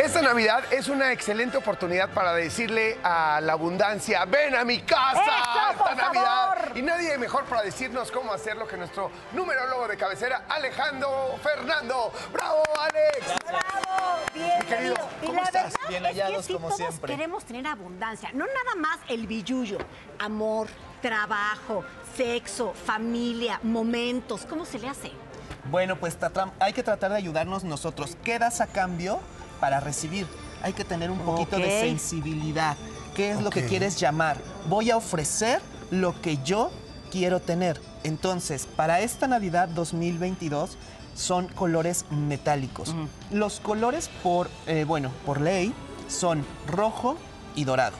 Esta Navidad es una excelente oportunidad para decirle a la abundancia, ven a mi casa ¡Eso, esta por Navidad. favor! Y nadie mejor para decirnos cómo hacerlo que nuestro numerólogo de cabecera, Alejandro Fernando. ¡Bravo, Alex! ¡Bravo! Bienvenido. querido, y ¿cómo la estás? verdad Bien es que hallados, sí, como todos siempre. queremos tener abundancia. No nada más el billullo. Amor, trabajo, sexo, familia, momentos. ¿Cómo se le hace? Bueno, pues hay que tratar de ayudarnos nosotros. ¿Qué das a cambio para recibir? Hay que tener un poquito de sensibilidad. ¿Qué es lo que quieres llamar? Voy a ofrecer lo que yo quiero tener. Entonces, para esta Navidad 2022 son colores metálicos. Los colores por, eh, bueno, por ley son rojo y dorado.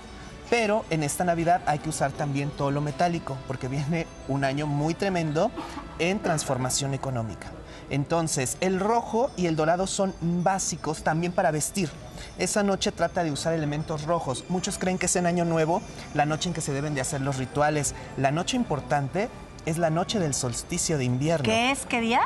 Pero en esta Navidad hay que usar también todo lo metálico, porque viene un año muy tremendo en transformación económica. Entonces, el rojo y el dorado son básicos también para vestir. Esa noche trata de usar elementos rojos. Muchos creen que es en Año Nuevo, la noche en que se deben de hacer los rituales. La noche importante es la noche del solsticio de invierno. ¿Qué es? ¿Qué día?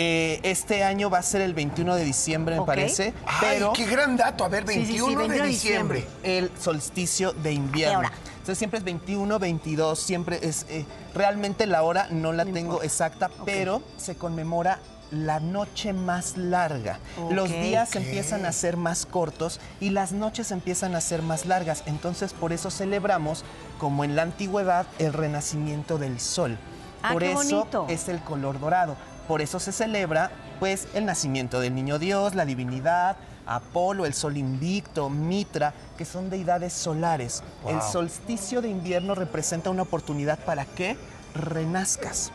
Eh, este año va a ser el 21 de diciembre, me parece. Ay, pero qué gran dato. A ver, Sí, sí, sí, 21 de 21 de diciembre. diciembre. el solsticio de invierno. hora? Entonces siempre es 21, 22, siempre es... eh, realmente la hora no la No tengo importa. exacta, pero se conmemora la noche más larga. Los días empiezan a ser más cortos y las noches empiezan a ser más largas. Entonces por eso celebramos, como en la antigüedad, el renacimiento del sol. Ah, por qué eso bonito. es el color dorado. Por eso se celebra pues el nacimiento del niño Dios, la divinidad, Apolo, el sol invicto, Mitra, que son deidades solares. El solsticio de invierno representa una oportunidad para que renazcas.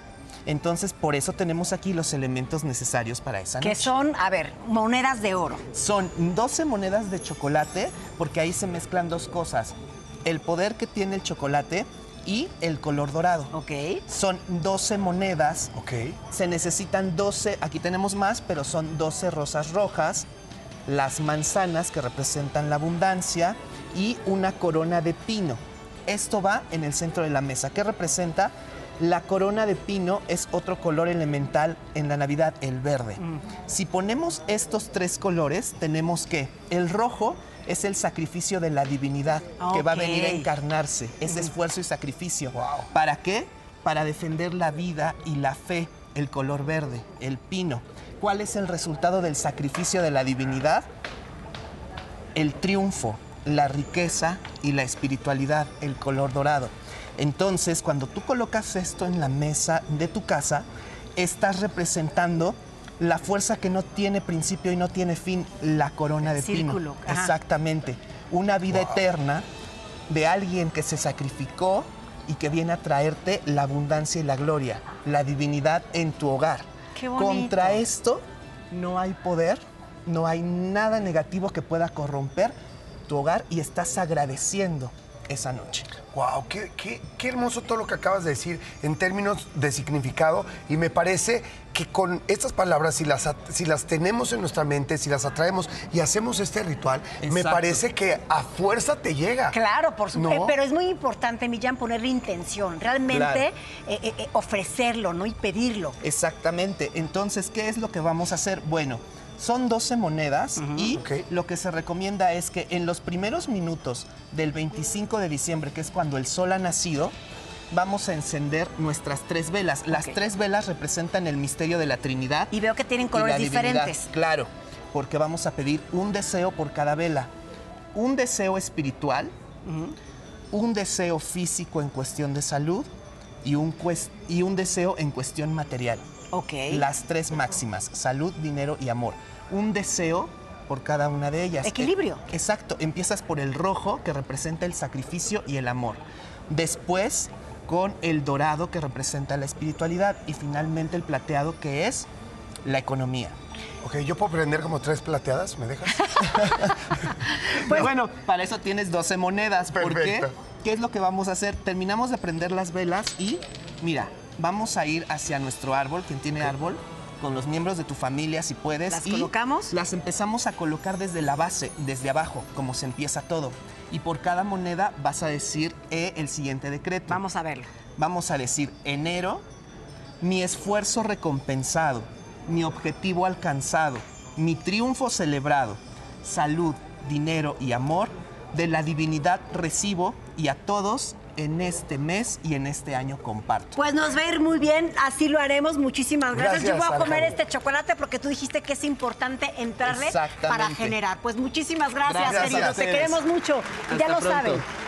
Entonces, por eso tenemos aquí los elementos necesarios para esa Que noche. son, a ver, monedas de oro. Son 12 monedas de chocolate, porque ahí se mezclan dos cosas. El poder que tiene el chocolate y el color dorado. Ok. Son 12 monedas Ok. se necesitan 12, aquí tenemos más, pero son 12 rosas rojas, las manzanas que representan la abundancia y una corona de pino. Esto va en el centro de la mesa. ¿Qué representa? La corona de pino es otro color elemental en la Navidad, el verde. Si ponemos estos tres colores, tenemos que el rojo es el sacrificio de la divinidad que va a venir a encarnarse, es esfuerzo y sacrificio. Wow. ¿Para qué? Para defender la vida y la fe, el color verde, el pino. ¿Cuál es el resultado del sacrificio de la divinidad? El triunfo, la riqueza y la espiritualidad, el color dorado. Entonces, cuando tú colocas esto en la mesa de tu casa, estás representando la fuerza que no tiene principio y no tiene fin, la corona de Círculo, pino. ajá. Exactamente. Una vida Wow. eterna de alguien que se sacrificó y que viene a traerte la abundancia y la gloria, la divinidad en tu hogar. Qué bonito. Contra esto no hay poder, no hay nada negativo que pueda corromper tu hogar y estás agradeciendo esa noche. Wow, qué, qué- qué hermoso todo lo que acabas de decir en términos de significado y me parece que con estas palabras, si las, si las tenemos en nuestra mente, si las atraemos y hacemos este ritual, me parece que a fuerza te llega. Claro, por supuesto. ¿No? Pero es muy importante, Millán, ponerle intención. Realmente Claro. eh, eh, eh, ofrecerlo, ¿no? Y pedirlo. Exactamente. Entonces, ¿qué es lo que vamos a hacer? Bueno, son 12 monedas y lo que se recomienda es que en los primeros minutos del 25 de diciembre, que es cuando el sol ha nacido, vamos a encender nuestras tres velas. Las tres velas representan el misterio de la Trinidad. Y veo que tienen colores diferentes. Claro, porque vamos a pedir un deseo por cada vela. Un deseo espiritual, un deseo físico en cuestión de salud y un, y un deseo en cuestión material. Ok. Las tres máximas, salud, dinero y amor. Un deseo por cada una de ellas. Equilibrio. Eh, exacto, empiezas por el rojo que representa el sacrificio y el amor. Después con el dorado que representa la espiritualidad y finalmente el plateado que es la economía. Ok, yo puedo prender como tres plateadas, ¿me dejas? bueno, para eso tienes 12 monedas. ¿Por qué? ¿Qué es lo que vamos a hacer? Terminamos de prender las velas y, mira, vamos a ir hacia nuestro árbol, quien tiene árbol, con los miembros de tu familia, si puedes. ¿Las y colocamos? Las empezamos a colocar desde la base, desde abajo, como se empieza todo. Y por cada moneda vas a decir eh, el siguiente decreto. Vamos a verlo. Vamos a decir enero, mi esfuerzo recompensado, mi objetivo alcanzado, mi triunfo celebrado, salud, dinero y amor. De la divinidad recibo y a todos en este mes y en este año comparto. Pues nos va a ir muy bien, así lo haremos. Muchísimas gracias. Gracias, Yo voy a comer este chocolate porque tú dijiste que es importante entrarle para generar. Pues muchísimas gracias, Gracias queridos. Te queremos mucho. Hasta ya lo pronto. saben.